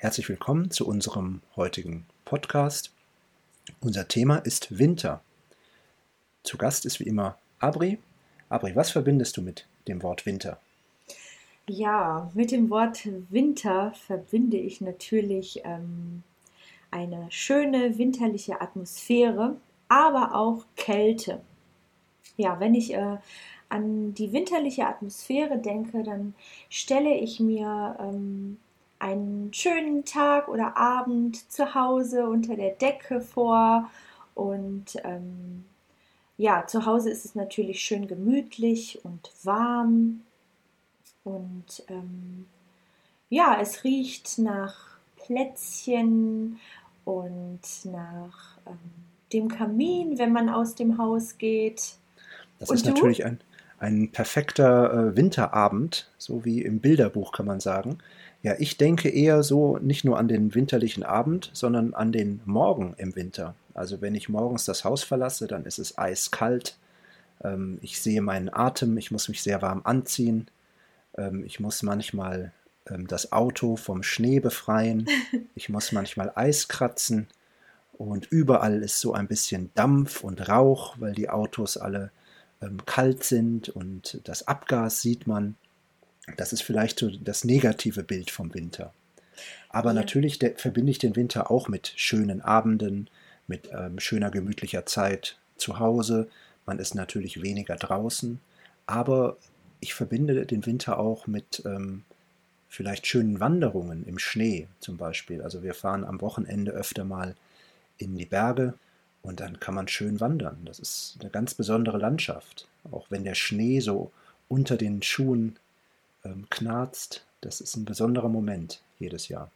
Herzlich willkommen zu unserem heutigen Podcast. Unser Thema ist Winter. Zu Gast ist wie immer Abri. Abri, was verbindest du mit dem Wort Winter? Ja, mit dem Wort Winter verbinde ich natürlich ähm, eine schöne winterliche Atmosphäre, aber auch Kälte. Ja, wenn ich äh, an die winterliche Atmosphäre denke, dann stelle ich mir ähm, einen schönen Tag oder Abend zu Hause unter der Decke vor. Und ähm, ja, zu Hause ist es natürlich schön gemütlich und warm. Und ähm, ja, es riecht nach Plätzchen und nach ähm, dem Kamin, wenn man aus dem Haus geht. Das und ist du? natürlich ein, ein perfekter äh, Winterabend, so wie im Bilderbuch kann man sagen. Ja, ich denke eher so nicht nur an den winterlichen Abend, sondern an den Morgen im Winter. Also wenn ich morgens das Haus verlasse, dann ist es eiskalt. Ähm, ich sehe meinen Atem, ich muss mich sehr warm anziehen. Ähm, ich muss manchmal ähm, das Auto vom Schnee befreien. Ich muss manchmal Eis kratzen. Und überall ist so ein bisschen Dampf und Rauch, weil die Autos alle ähm, kalt sind und das Abgas sieht man. Das ist vielleicht so das negative Bild vom Winter. Aber ja. natürlich verbinde ich den Winter auch mit schönen Abenden, mit ähm, schöner gemütlicher Zeit zu Hause. Man ist natürlich weniger draußen, aber ich verbinde den Winter auch mit ähm, vielleicht schönen Wanderungen im Schnee zum Beispiel. Also wir fahren am Wochenende öfter mal in die Berge und dann kann man schön wandern. Das ist eine ganz besondere Landschaft. Auch wenn der Schnee so unter den Schuhen ähm, knarzt, das ist ein besonderer Moment jedes Jahr.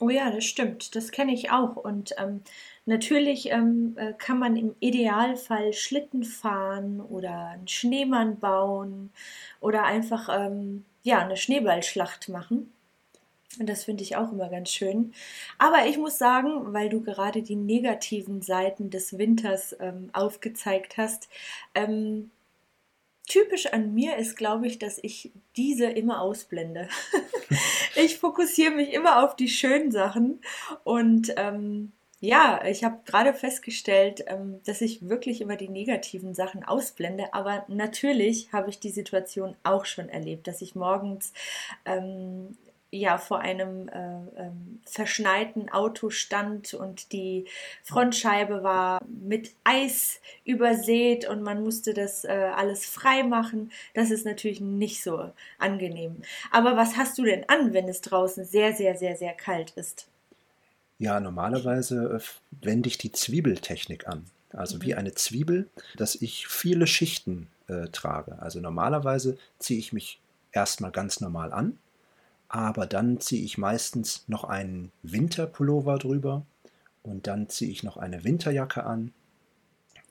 Oh ja, das stimmt. Das kenne ich auch. Und ähm, natürlich ähm, äh, kann man im Idealfall Schlitten fahren oder einen Schneemann bauen oder einfach ähm, ja, eine Schneeballschlacht machen. Und das finde ich auch immer ganz schön. Aber ich muss sagen, weil du gerade die negativen Seiten des Winters ähm, aufgezeigt hast, ähm, typisch an mir ist, glaube ich, dass ich diese immer ausblende. ich fokussiere mich immer auf die schönen Sachen und ähm, ja, ich habe gerade festgestellt, ähm, dass ich wirklich immer die negativen Sachen ausblende, aber natürlich habe ich die Situation auch schon erlebt, dass ich morgens ähm, ja vor einem äh, ähm, verschneiten Auto stand und die Frontscheibe war mit Eis übersät und man musste das äh, alles frei machen. Das ist natürlich nicht so angenehm. Aber was hast du denn an, wenn es draußen sehr, sehr, sehr, sehr kalt ist? Ja, normalerweise äh, wende ich die Zwiebeltechnik an. Also mhm. wie eine Zwiebel, dass ich viele Schichten äh, trage. Also normalerweise ziehe ich mich erstmal ganz normal an aber dann ziehe ich meistens noch einen Winterpullover drüber und dann ziehe ich noch eine Winterjacke an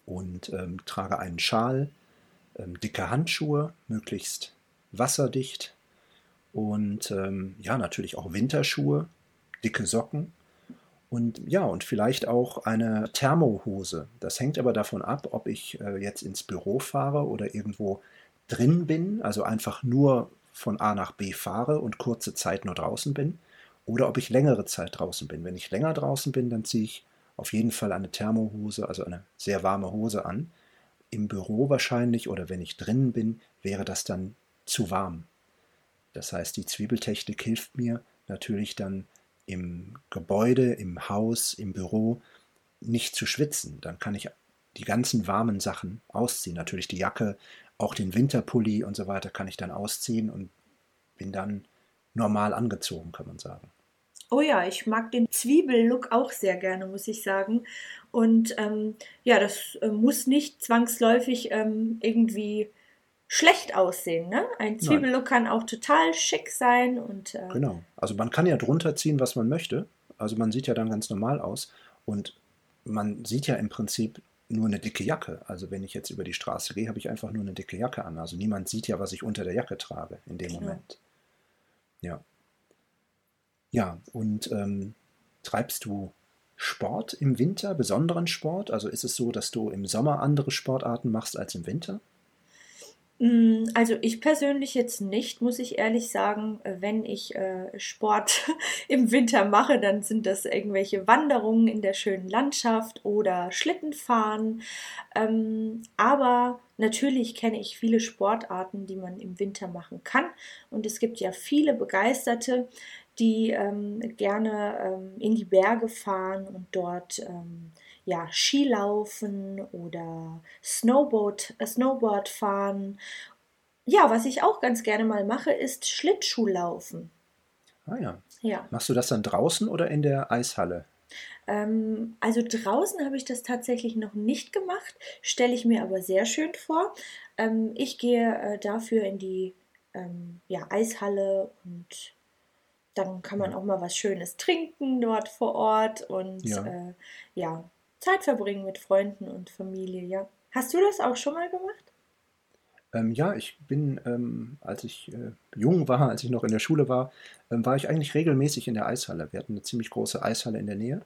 und ähm, trage einen Schal, ähm, dicke Handschuhe, möglichst wasserdicht und ähm, ja, natürlich auch Winterschuhe, dicke Socken und ja, und vielleicht auch eine Thermohose. Das hängt aber davon ab, ob ich äh, jetzt ins Büro fahre oder irgendwo drin bin, also einfach nur von A nach B fahre und kurze Zeit nur draußen bin oder ob ich längere Zeit draußen bin. Wenn ich länger draußen bin, dann ziehe ich auf jeden Fall eine Thermohose, also eine sehr warme Hose an. Im Büro wahrscheinlich oder wenn ich drinnen bin, wäre das dann zu warm. Das heißt, die Zwiebeltechnik hilft mir natürlich dann im Gebäude, im Haus, im Büro nicht zu schwitzen. Dann kann ich die ganzen warmen Sachen ausziehen. Natürlich die Jacke, auch den Winterpulli und so weiter kann ich dann ausziehen und bin dann normal angezogen, kann man sagen. Oh ja, ich mag den Zwiebellook auch sehr gerne, muss ich sagen. Und ähm, ja, das äh, muss nicht zwangsläufig ähm, irgendwie schlecht aussehen. Ne? Ein Zwiebellook kann auch total schick sein. Und, äh, genau. Also man kann ja drunter ziehen, was man möchte. Also man sieht ja dann ganz normal aus. Und man sieht ja im Prinzip nur eine dicke Jacke. Also wenn ich jetzt über die Straße gehe, habe ich einfach nur eine dicke Jacke an. Also niemand sieht ja, was ich unter der Jacke trage in dem genau. Moment. Ja. Ja, und ähm, treibst du Sport im Winter, besonderen Sport? Also ist es so, dass du im Sommer andere Sportarten machst als im Winter? Mm, also ich persönlich jetzt nicht, muss ich ehrlich sagen. Äh, wenn ich äh, Sport im Winter mache, dann sind das irgendwelche Wanderungen in der schönen Landschaft oder Schlittenfahren. Ähm, aber natürlich kenne ich viele Sportarten, die man im Winter machen kann. Und es gibt ja viele Begeisterte, die ähm, gerne ähm, in die Berge fahren und dort ja, Skilaufen oder Snowboard, äh, Snowboard fahren. Ja, was ich auch ganz gerne mal mache, ist Schlittschuhlaufen. Ah ja. Ja. Machst du das dann draußen oder in der Eishalle? Ähm, also draußen habe ich das tatsächlich noch nicht gemacht, stelle ich mir aber sehr schön vor. Ähm, ich gehe äh, dafür in die ähm, ja, Eishalle und dann kann man auch mal was Schönes trinken dort vor Ort und Ja. äh, ja, Zeit verbringen mit Freunden und Familie, ja. Hast du das auch schon mal gemacht? Ähm, ja, ich bin, ähm, als ich äh, jung war, als ich noch in der Schule war, ähm, war ich eigentlich regelmäßig in der Eishalle. Wir hatten eine ziemlich große Eishalle in der Nähe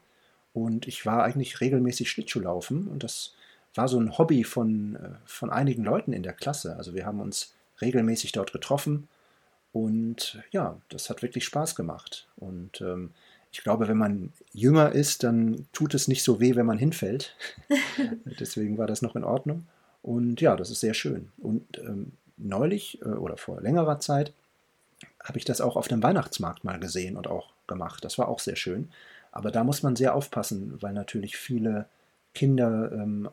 und ich war eigentlich regelmäßig Schlittschuhlaufen und das war so ein Hobby von, äh, von einigen Leuten in der Klasse. Also wir haben uns regelmäßig dort getroffen und ja, das hat wirklich Spaß gemacht. Und ähm, ich glaube, wenn man jünger ist, dann tut es nicht so weh, wenn man hinfällt. Deswegen war das noch in Ordnung. Und ja, das ist sehr schön. Und ähm, neulich äh, oder vor längerer Zeit habe ich das auch auf dem Weihnachtsmarkt mal gesehen und auch gemacht. Das war auch sehr schön. Aber da muss man sehr aufpassen, weil natürlich viele Kinder ähm,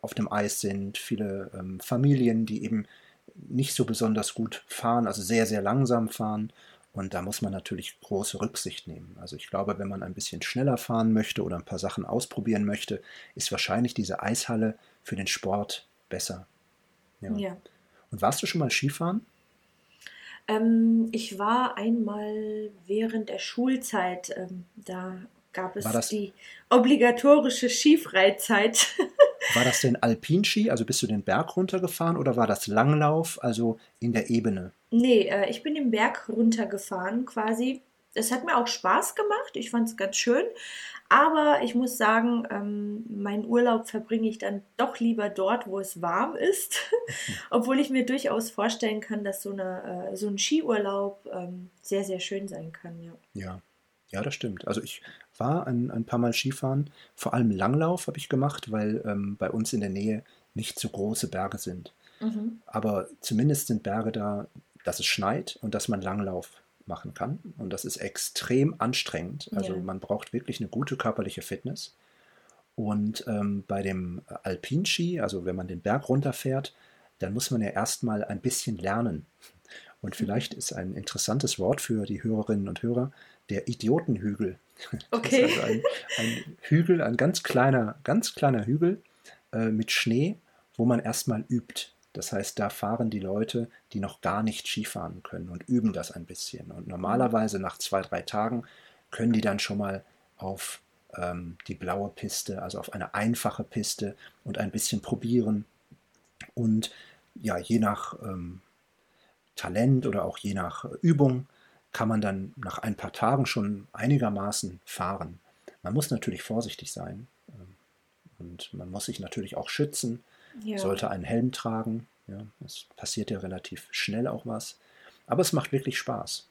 auf dem Eis sind, viele ähm, Familien, die eben nicht so besonders gut fahren, also sehr, sehr langsam fahren. Und da muss man natürlich große Rücksicht nehmen. Also ich glaube, wenn man ein bisschen schneller fahren möchte oder ein paar Sachen ausprobieren möchte, ist wahrscheinlich diese Eishalle für den Sport besser. Ja. Ja. Und warst du schon mal Skifahren? Ähm, ich war einmal während der Schulzeit, ähm, da gab es die obligatorische Skifreizeit. War das denn Alpinski, also bist du den Berg runtergefahren oder war das Langlauf, also in der Ebene? Nee, äh, ich bin den Berg runtergefahren quasi. Es hat mir auch Spaß gemacht. Ich fand es ganz schön. Aber ich muss sagen, ähm, meinen Urlaub verbringe ich dann doch lieber dort, wo es warm ist. Obwohl ich mir durchaus vorstellen kann, dass so, eine, äh, so ein Skiurlaub ähm, sehr, sehr schön sein kann. Ja. Ja, ja, das stimmt. Also ich war ein, ein paar Mal Skifahren, vor allem Langlauf habe ich gemacht, weil ähm, bei uns in der Nähe nicht so große Berge sind. Mhm. Aber zumindest sind Berge da, dass es schneit und dass man Langlauf machen kann. Und das ist extrem anstrengend. Also Ja. man braucht wirklich eine gute körperliche Fitness. Und ähm, bei dem Alpinski, also wenn man den Berg runterfährt, dann muss man ja erstmal ein bisschen lernen. Und vielleicht ist ein interessantes Wort für die Hörerinnen und Hörer der Idiotenhügel. Okay. Also ein, ein Hügel, ein ganz kleiner, ganz kleiner Hügel äh, mit Schnee, wo man erstmal übt. Das heißt, da fahren die Leute, die noch gar nicht Skifahren können und üben das ein bisschen. Und normalerweise nach zwei, drei Tagen können die dann schon mal auf ähm, die blaue Piste, also auf eine einfache Piste und ein bisschen probieren. Und ja, je nach ähm, Talent oder auch je nach Übung kann man dann nach ein paar Tagen schon einigermaßen fahren. Man muss natürlich vorsichtig sein ähm, und man muss sich natürlich auch schützen, Ja. sollte einen Helm tragen. Ja, es passiert ja relativ schnell auch was. Aber es macht wirklich Spaß.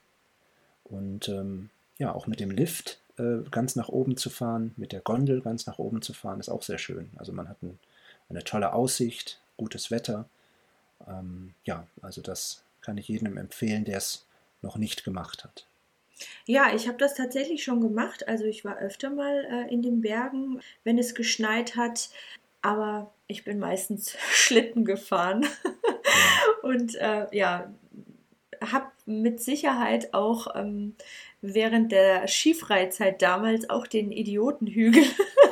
Und ähm, ja, auch mit dem Lift äh, ganz nach oben zu fahren, mit der Gondel ganz nach oben zu fahren, ist auch sehr schön. Also man hat ein, eine tolle Aussicht, gutes Wetter. Ähm, ja, also das kann ich jedem empfehlen, der es noch nicht gemacht hat. Ja, ich habe das tatsächlich schon gemacht. Also ich war öfter mal äh, in den Bergen, wenn es geschneit hat. Aber ich bin meistens Schlitten gefahren. Und äh, ja, habe mit Sicherheit auch ähm, während der Skifreizeit damals auch den Idiotenhügel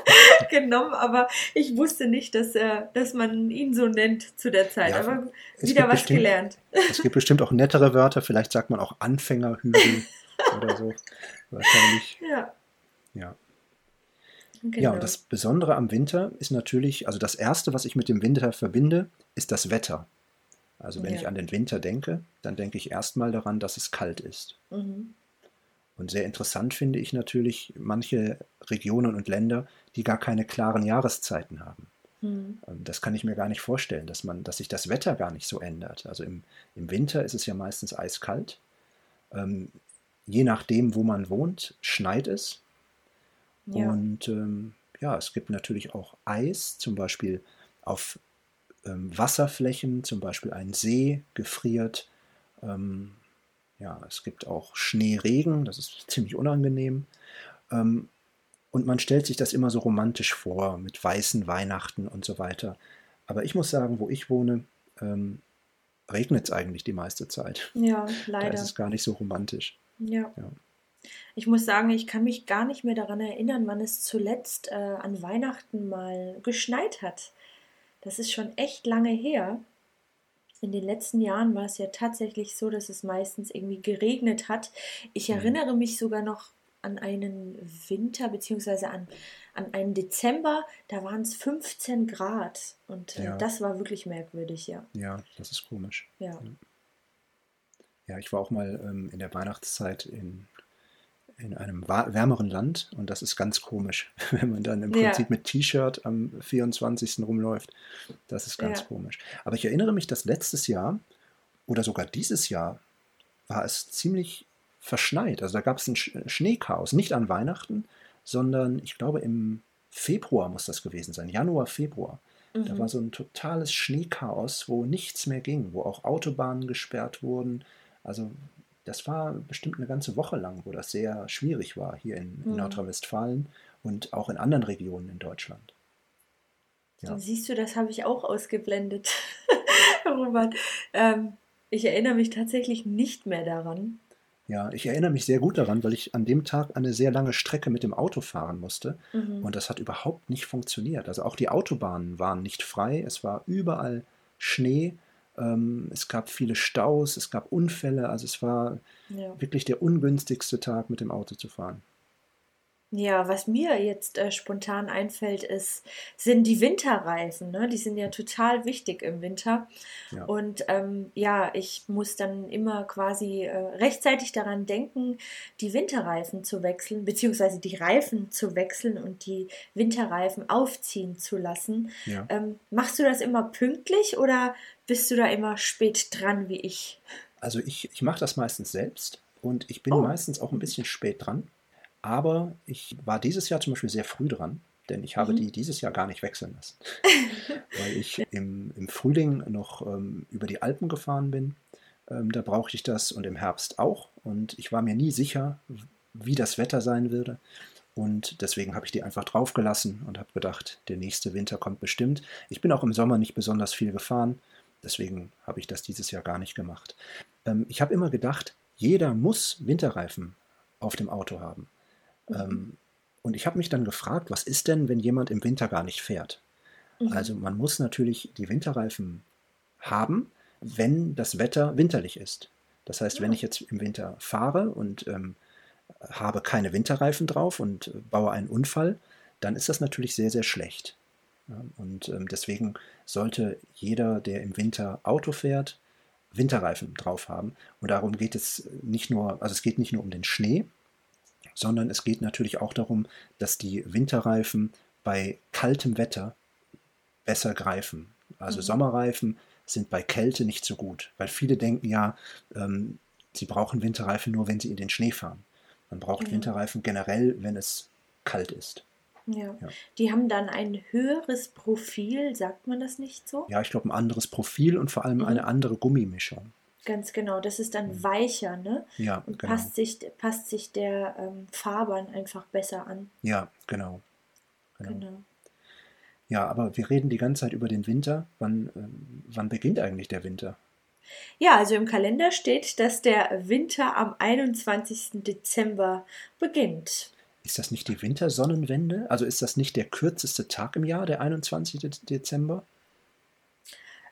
genommen. Aber ich wusste nicht, dass, äh, dass man ihn so nennt zu der Zeit. Ja, aber wieder was bestimmt- gelernt. Es gibt bestimmt auch nettere Wörter, vielleicht sagt man auch Anfängerhügel oder so. Wahrscheinlich, Ja, ja. Genau. Ja, und das Besondere am Winter ist natürlich, also das Erste, was ich mit dem Winter verbinde, ist das Wetter. Also wenn Ja. ich an den Winter denke, dann denke ich erstmal daran, dass es kalt ist. mhm. Und sehr interessant finde ich natürlich manche Regionen und Länder, die gar keine klaren Jahreszeiten haben. Mhm. Das kann ich mir gar nicht vorstellen, dass man, dass sich das Wetter gar nicht so ändert. Also im, im Winter ist es ja meistens eiskalt. Ähm, je nachdem, wo man wohnt, schneit es. Ja. Und ähm, ja, es gibt natürlich auch Eis, zum Beispiel auf ähm, Wasserflächen, zum Beispiel ein See gefriert. Ähm, ja, es gibt auch Schneeregen, das ist ziemlich unangenehm. Ähm, und man stellt sich das immer so romantisch vor, mit weißen Weihnachten und so weiter. Aber ich muss sagen, wo ich wohne, ähm, regnet es eigentlich die meiste Zeit. Ja, leider. Da ist es gar nicht so romantisch. Ja. ja. Ich muss sagen, ich kann mich gar nicht mehr daran erinnern, wann es zuletzt äh, an Weihnachten mal geschneit hat. Das ist schon echt lange her. In den letzten Jahren war es ja tatsächlich so, dass es meistens irgendwie geregnet hat. Ich mhm. erinnere mich sogar noch an einen Winter beziehungsweise an, an einen Dezember, da waren es 15 Grad und äh, ja. das war wirklich merkwürdig, ja. Ja, das ist komisch. Ja. Ja, ich war auch mal ähm, in der Weihnachtszeit in, in einem wärmeren Land und das ist ganz komisch, wenn man dann im Prinzip ja. mit T-Shirt am 24. rumläuft. Das ist ganz ja. komisch. Aber ich erinnere mich, dass letztes Jahr oder sogar dieses Jahr war es ziemlich verschneit. Also da gab es ein Schneechaos, nicht an Weihnachten, sondern ich glaube im Februar muss das gewesen sein, Januar, Februar. Mhm. Da war so ein totales Schneechaos, wo nichts mehr ging, wo auch Autobahnen gesperrt wurden. Also das war bestimmt eine ganze Woche lang, wo das sehr schwierig war hier in, in mhm. Nordrhein-Westfalen und auch in anderen Regionen in Deutschland. Ja. Siehst du, das habe ich auch ausgeblendet, Robert. Ähm, ich erinnere mich tatsächlich nicht mehr daran. Ja, ich erinnere mich sehr gut daran, weil ich an dem Tag eine sehr lange Strecke mit dem Auto fahren musste mhm. und das hat überhaupt nicht funktioniert. Also auch die Autobahnen waren nicht frei, es war überall Schnee, ähm, es gab viele Staus, es gab Unfälle, also es war ja. wirklich der ungünstigste Tag mit dem Auto zu fahren. Ja, was mir jetzt äh, spontan einfällt, ist, sind die Winterreifen. Ne? Die sind ja total wichtig im Winter. Ja. Und ähm, ja, ich muss dann immer quasi äh, rechtzeitig daran denken, die Winterreifen zu wechseln, beziehungsweise die Reifen zu wechseln und die Winterreifen aufziehen zu lassen. Ja. Ähm, machst du das immer pünktlich oder bist du da immer spät dran wie ich? Also ich, ich mache das meistens selbst und ich bin oh. meistens auch ein bisschen spät dran. Aber ich war dieses Jahr zum Beispiel sehr früh dran, denn ich habe mhm. die dieses Jahr gar nicht wechseln lassen. Weil ich im, im Frühling noch ähm, über die Alpen gefahren bin. Ähm, da brauchte ich das und im Herbst auch. Und ich war mir nie sicher, wie das Wetter sein würde. Und deswegen habe ich die einfach draufgelassen und habe gedacht, der nächste Winter kommt bestimmt. Ich bin auch im Sommer nicht besonders viel gefahren. Deswegen habe ich das dieses Jahr gar nicht gemacht. Ähm, ich habe immer gedacht, jeder muss Winterreifen auf dem Auto haben. Mhm. Ähm, und ich habe mich dann gefragt, was ist denn, wenn jemand im Winter gar nicht fährt? Mhm. Also man muss natürlich die Winterreifen haben, wenn das Wetter winterlich ist. Das heißt, ja. wenn ich jetzt im Winter fahre und ähm, habe keine Winterreifen drauf und baue einen Unfall, dann ist das natürlich sehr, sehr schlecht. Ja, und ähm, deswegen sollte jeder, der im Winter Auto fährt, Winterreifen drauf haben. Und darum geht es nicht nur, also es geht nicht nur um den Schnee, sondern es geht natürlich auch darum, dass die Winterreifen bei kaltem Wetter besser greifen. Also mhm. Sommerreifen sind bei Kälte nicht so gut, weil viele denken ja, ähm, sie brauchen Winterreifen nur, wenn sie in den Schnee fahren. Man braucht mhm. Winterreifen generell, wenn es kalt ist. Ja. ja. Die haben dann ein höheres Profil, sagt man das nicht so? Ja, ich glaube ein anderes Profil und vor allem mhm. eine andere Gummimischung. Ganz genau, das ist dann mhm. weicher, ne? Ja, und genau. passt sich, passt sich der ähm, Fahrbahn einfach besser an. Ja, genau. genau. genau. Ja, aber wir reden die ganze Zeit über den Winter. Wann, ähm, wann beginnt eigentlich der Winter? Ja, also im Kalender steht, dass der Winter am 21. Dezember beginnt. Ist das nicht die Wintersonnenwende? Also ist das nicht der kürzeste Tag im Jahr, der 21. Dezember?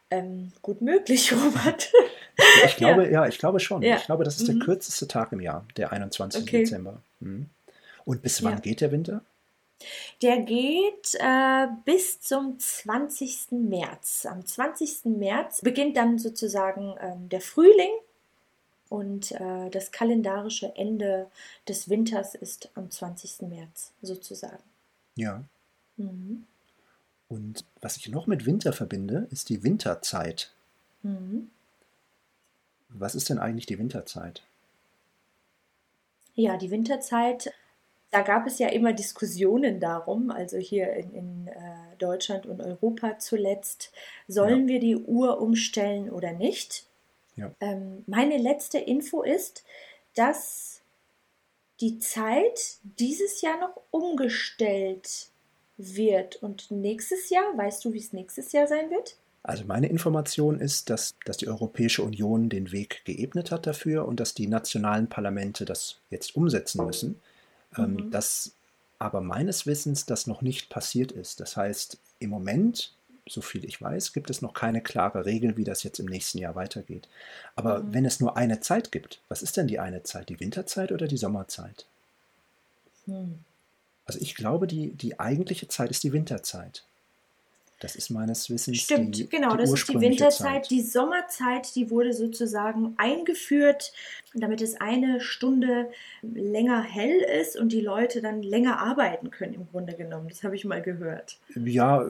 Ähm, gut möglich, Robert. Ich glaube, ja, ja ich glaube schon. Ja. Ich glaube, das ist mhm. der kürzeste Tag im Jahr, der 21. Okay. Dezember. Mhm. Und bis wann ja. geht der Winter? Der geht äh, bis zum 20. März. Am 20. März beginnt dann sozusagen ähm, der Frühling und äh, das kalendarische Ende des Winters ist am 20. März sozusagen. Ja. Mhm. Und was ich noch mit Winter verbinde, ist die Winterzeit. Mhm. Was ist denn eigentlich die Winterzeit? Ja, die Winterzeit, da gab es ja immer Diskussionen darum, also hier in, in äh, Deutschland und Europa zuletzt, sollen Ja. wir die Uhr umstellen oder nicht? Ja. Ähm, meine letzte Info ist, dass die Zeit dieses Jahr noch umgestellt wird und nächstes Jahr, weißt du, wie es nächstes Jahr sein wird? Also meine Information ist, dass, dass die Europäische Union den Weg geebnet hat dafür und dass die nationalen Parlamente das jetzt umsetzen müssen. Ähm, Mhm. dass aber meines Wissens das noch nicht passiert ist. Das heißt, im Moment, so viel ich weiß, gibt es noch keine klare Regel, wie das jetzt im nächsten Jahr weitergeht. Aber Mhm. wenn es nur eine Zeit gibt, was ist denn die eine Zeit? Die Winterzeit oder die Sommerzeit? Hm. Also ich glaube, die, die eigentliche Zeit ist die Winterzeit. Das ist meines Wissens Stimmt, die, genau, die das ist die Winterzeit. Zeit. Die Sommerzeit, die wurde sozusagen eingeführt, damit es eine Stunde länger hell ist und die Leute dann länger arbeiten können, im Grunde genommen. Das habe ich mal gehört. Ja,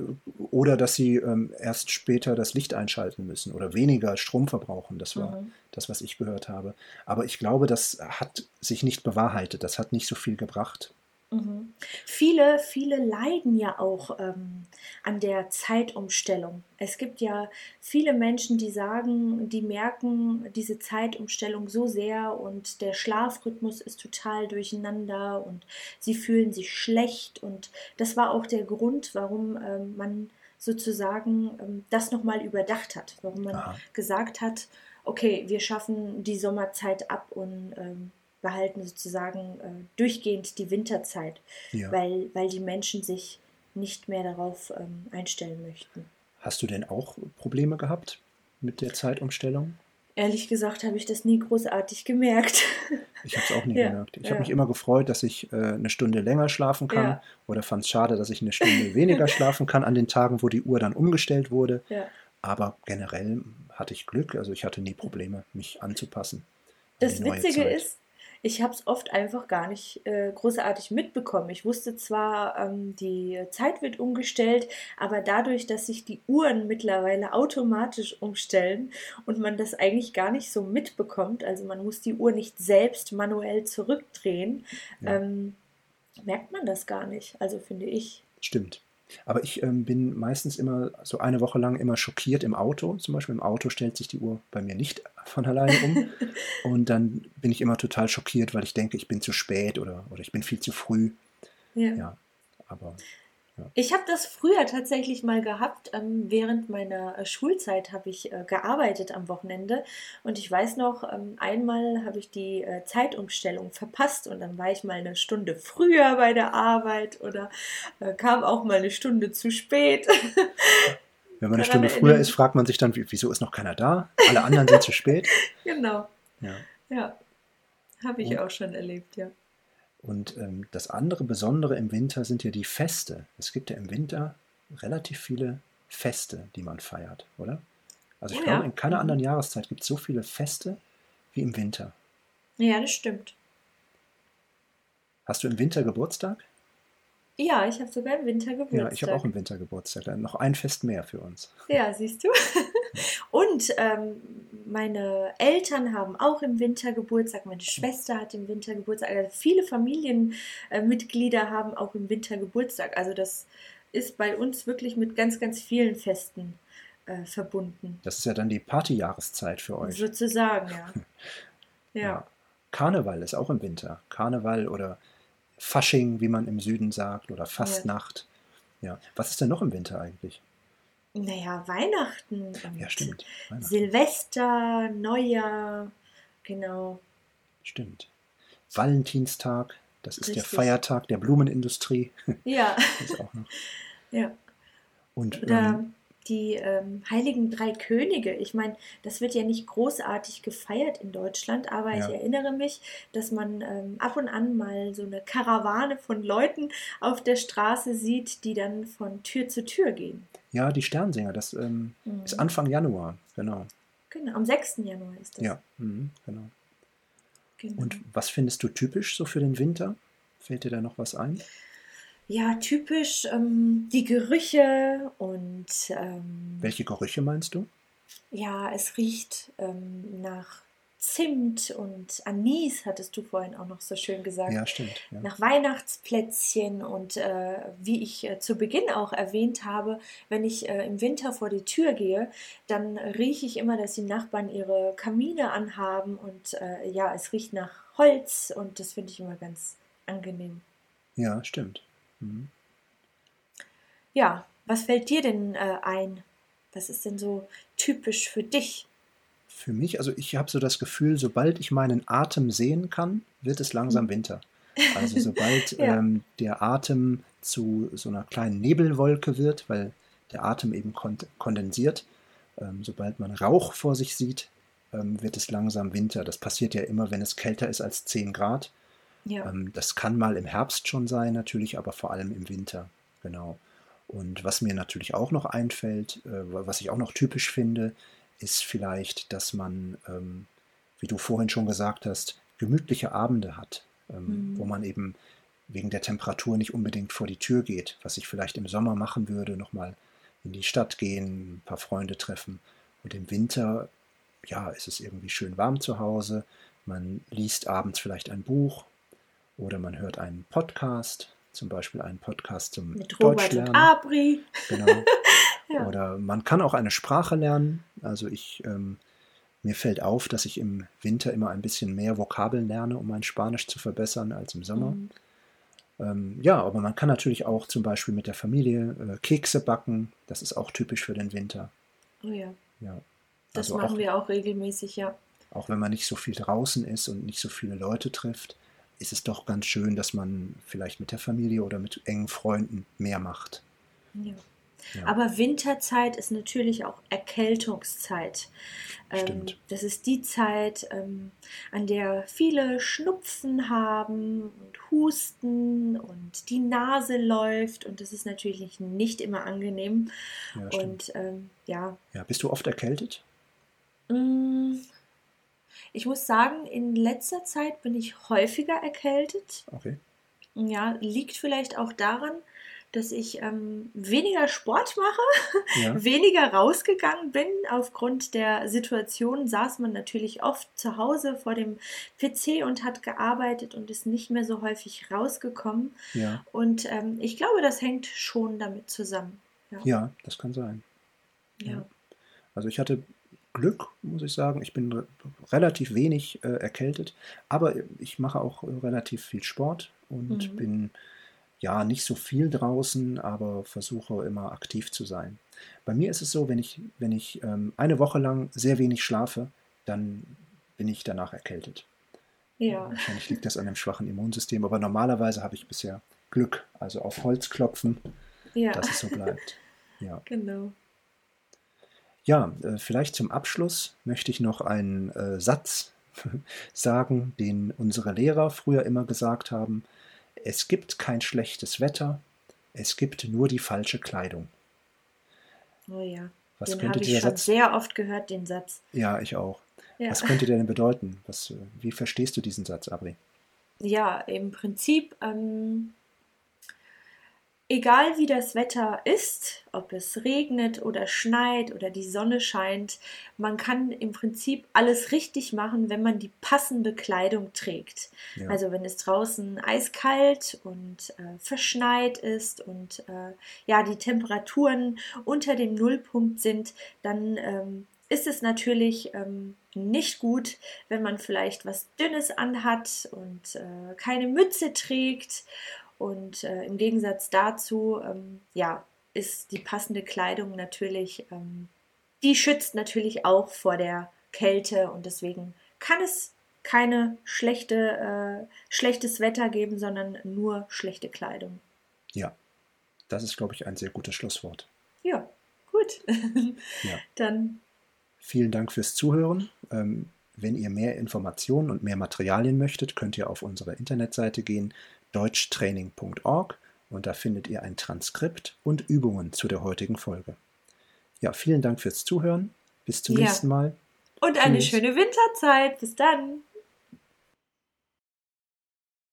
oder dass sie ähm, erst später das Licht einschalten müssen oder weniger Strom verbrauchen. Das war Mhm. das, was ich gehört habe. Aber ich glaube, das hat sich nicht bewahrheitet. Das hat nicht so viel gebracht. Mhm. Viele, viele leiden ja auch ähm, an der Zeitumstellung. Es gibt ja viele Menschen, die sagen, die merken diese Zeitumstellung so sehr und der Schlafrhythmus ist total durcheinander und sie fühlen sich schlecht. Und das war auch der Grund, warum ähm, man sozusagen ähm, das nochmal überdacht hat, warum man Aha. gesagt hat, okay, wir schaffen die Sommerzeit ab und ähm, behalten sozusagen äh, durchgehend die Winterzeit, Ja. weil, weil die Menschen sich nicht mehr darauf ähm, einstellen möchten. Hast du denn auch Probleme gehabt mit der Zeitumstellung? Ehrlich gesagt habe ich das nie großartig gemerkt. Ich habe es auch nie Ja, gemerkt. Ich ja. habe mich immer gefreut, dass ich äh, eine Stunde länger schlafen kann oder fand es schade, dass ich eine Stunde weniger schlafen kann an den Tagen, wo die Uhr dann umgestellt wurde. Aber generell hatte ich Glück, also ich hatte nie Probleme, mich anzupassen. an Das Witzige Zeit. ist, ich habe es oft einfach gar nicht äh, großartig mitbekommen. Ich wusste zwar, ähm, die Zeit wird umgestellt, aber dadurch, dass sich die Uhren mittlerweile automatisch umstellen und man das eigentlich gar nicht so mitbekommt, also man muss die Uhr nicht selbst manuell zurückdrehen, Ja. ähm, merkt man das gar nicht. Also finde ich. Stimmt. Aber ich ähm, bin meistens immer so eine Woche lang immer schockiert im Auto. Zum Beispiel im Auto stellt sich die Uhr bei mir nicht von alleine um. Und dann bin ich immer total schockiert, weil ich denke, ich bin zu spät oder, oder ich bin viel zu früh. Ja. Ja, aber Ich habe das früher tatsächlich mal gehabt. Ähm, während meiner äh, Schulzeit habe ich äh, gearbeitet am Wochenende. Und ich weiß noch, ähm, einmal habe ich die äh, Zeitumstellung verpasst und dann war ich mal eine Stunde früher bei der Arbeit oder äh, kam auch mal eine Stunde zu spät. wenn man eine Stunde früher ist, fragt man sich dann, wie- wieso ist noch keiner da? Alle anderen sind zu spät. genau. Ja. Ja. Habe ich Und- auch schon erlebt, ja. Und ähm, das andere Besondere im Winter sind ja die Feste. Es gibt ja im Winter relativ viele Feste, die man feiert, oder? Also ich Oh glaube, ja. in keiner Mhm. anderen Jahreszeit gibt es so viele Feste wie im Winter. Ja, das stimmt. Hast du im Winter Geburtstag? Ja, ich habe sogar im Winter Geburtstag. Ja, ich habe auch im Winter Geburtstag. Dann noch ein Fest mehr für uns. Ja, siehst du. Und ähm, meine Eltern haben auch im Winter Geburtstag, meine Schwester hat im Winter Geburtstag, also viele Familienmitglieder haben auch im Winter Geburtstag. Also das ist bei uns wirklich mit ganz, ganz vielen Festen äh, verbunden. Das ist ja dann die Partyjahreszeit für euch. Sozusagen, ja. Ja. Karneval ist auch im Winter. Karneval oder Fasching, wie man im Süden sagt, oder Fastnacht. Ja. Was ist denn noch im Winter eigentlich? Naja, Weihnachten Ja, stimmt. Weihnachten. Silvester, Neujahr, genau. Stimmt. Valentinstag, das ist der Richtig. Feiertag der Blumenindustrie. Ja, ja. Und Oder ähm, die ähm, Heiligen Drei Könige. Ich meine, das wird ja nicht großartig gefeiert in Deutschland, aber Ja. ich erinnere mich, dass man ähm, ab und an mal so eine Karawane von Leuten auf der Straße sieht, die dann von Tür zu Tür gehen. Ja, die Sternsinger, das ähm, Mhm. ist Anfang Januar, genau. Genau, am 6. Januar ist das. Ja, mhm, genau. Genau. Und was findest du typisch so für den Winter? Fällt dir da noch was ein? ja, typisch ähm, die Gerüche und. Ähm, Welche Gerüche meinst du? Ja, es riecht ähm, nach Zimt und Anis, hattest du vorhin auch noch so schön gesagt. Ja, stimmt. Ja. Nach Weihnachtsplätzchen und äh, wie ich äh, zu Beginn auch erwähnt habe, wenn ich äh, im Winter vor die Tür gehe, dann rieche ich immer, dass die Nachbarn ihre Kamine anhaben und äh, ja, es riecht nach Holz und das finde ich immer ganz angenehm. Ja, stimmt. Mhm. Ja, was fällt dir denn äh, ein? Was ist denn so typisch für dich? Für mich, also ich habe so das Gefühl, sobald ich meinen Atem sehen kann, wird es langsam mhm. Winter. Also sobald ja. ähm, der Atem zu so einer kleinen Nebelwolke wird, weil der Atem eben kondensiert, ähm, sobald man Rauch vor sich sieht, ähm, wird es langsam Winter. Das passiert ja immer, wenn es kälter ist als 10 Grad. Ja. Ähm, das kann mal im Herbst schon sein, natürlich, aber vor allem im Winter. Genau. Und was mir natürlich auch noch einfällt, äh, was ich auch noch typisch finde, ist vielleicht, dass man, ähm, wie du vorhin schon gesagt hast, gemütliche Abende hat, ähm, mhm. wo man eben wegen der Temperatur nicht unbedingt vor die Tür geht, was ich vielleicht im Sommer machen würde, nochmal in die Stadt gehen, ein paar Freunde treffen. Und im Winter, ja, ist es irgendwie schön warm zu Hause. Man liest abends vielleicht ein Buch oder man hört einen Podcast, zum Beispiel einen Podcast zum Mit Deutschlernen. Abri. Genau. Ja. Oder man kann auch eine Sprache lernen. Also ich, ähm, mir fällt auf, dass ich im Winter immer ein bisschen mehr Vokabeln lerne, um mein Spanisch zu verbessern als im Sommer. Mhm. Ähm, ja, aber man kann natürlich auch zum Beispiel mit der Familie äh, Kekse backen. Das ist auch typisch für den Winter. Oh ja. Ja. Das also machen auch, wir auch regelmäßig, ja. Auch wenn man nicht so viel draußen ist und nicht so viele Leute trifft, ist es doch ganz schön, dass man vielleicht mit der Familie oder mit engen Freunden mehr macht. Ja. Ja. Aber Winterzeit ist natürlich auch Erkältungszeit. Ähm, das ist die Zeit, ähm, an der viele Schnupfen haben und Husten und die Nase läuft und das ist natürlich nicht immer angenehm. Ja, und ähm, ja. Ja, bist du oft erkältet? Mm, ich muss sagen, in letzter Zeit bin ich häufiger erkältet. Okay. Ja, liegt vielleicht auch daran, dass ich ähm, weniger Sport mache, ja. weniger rausgegangen bin. Aufgrund der Situation saß man natürlich oft zu Hause vor dem PC und hat gearbeitet und ist nicht mehr so häufig rausgekommen. Ja. Und ähm, ich glaube, das hängt schon damit zusammen. Ja, ja das kann sein. Ja. Also ich hatte Glück, muss ich sagen. Ich bin relativ wenig äh, erkältet, aber ich mache auch relativ viel Sport und mhm. bin ja nicht so viel draußen, aber versuche immer aktiv zu sein. Bei mir ist es so, wenn ich, wenn ich ähm, eine Woche lang sehr wenig schlafe, dann bin ich danach erkältet. Ja. Wahrscheinlich liegt das an einem schwachen Immunsystem, aber normalerweise habe ich bisher Glück, also auf Holz klopfen, ja. dass es so bleibt. Ja. Genau. Ja, äh, vielleicht zum Abschluss möchte ich noch einen äh, Satz sagen, den unsere Lehrer früher immer gesagt haben. Es gibt kein schlechtes Wetter, es gibt nur die falsche Kleidung. Oh ja, Was den habe ich schon Satz? sehr oft gehört, den Satz. Ja, ich auch. Ja. Was könnte der denn bedeuten? Was, äh, wie verstehst du diesen Satz, Abri? Ja, im Prinzip ähm, Egal wie das Wetter ist, ob es regnet oder schneit oder die Sonne scheint, man kann im Prinzip alles richtig machen, wenn man die passende Kleidung trägt. Ja. Also wenn es draußen eiskalt und äh, verschneit ist und äh, ja die Temperaturen unter dem Nullpunkt sind, dann ähm, ist es natürlich ähm, nicht gut, wenn man vielleicht was Dünnes anhat und äh, keine Mütze trägt und äh, im Gegensatz dazu, ähm, ja, ist die passende Kleidung natürlich, ähm, die schützt natürlich auch vor der Kälte und deswegen kann es keine schlechte, äh, schlechtes Wetter geben, sondern nur schlechte Kleidung. Ja, das ist, glaube ich, ein sehr gutes Schlusswort. Ja, gut. ja. Dann. Vielen Dank fürs Zuhören. Ähm, wenn ihr mehr Informationen und mehr Materialien möchtet, könnt ihr auf unsere Internetseite gehen deutschtraining.org und da findet ihr ein Transkript und Übungen zu der heutigen Folge. Ja, vielen Dank fürs Zuhören. Bis zum ja. nächsten Mal. Und eine Tschüss. schöne Winterzeit. Bis dann.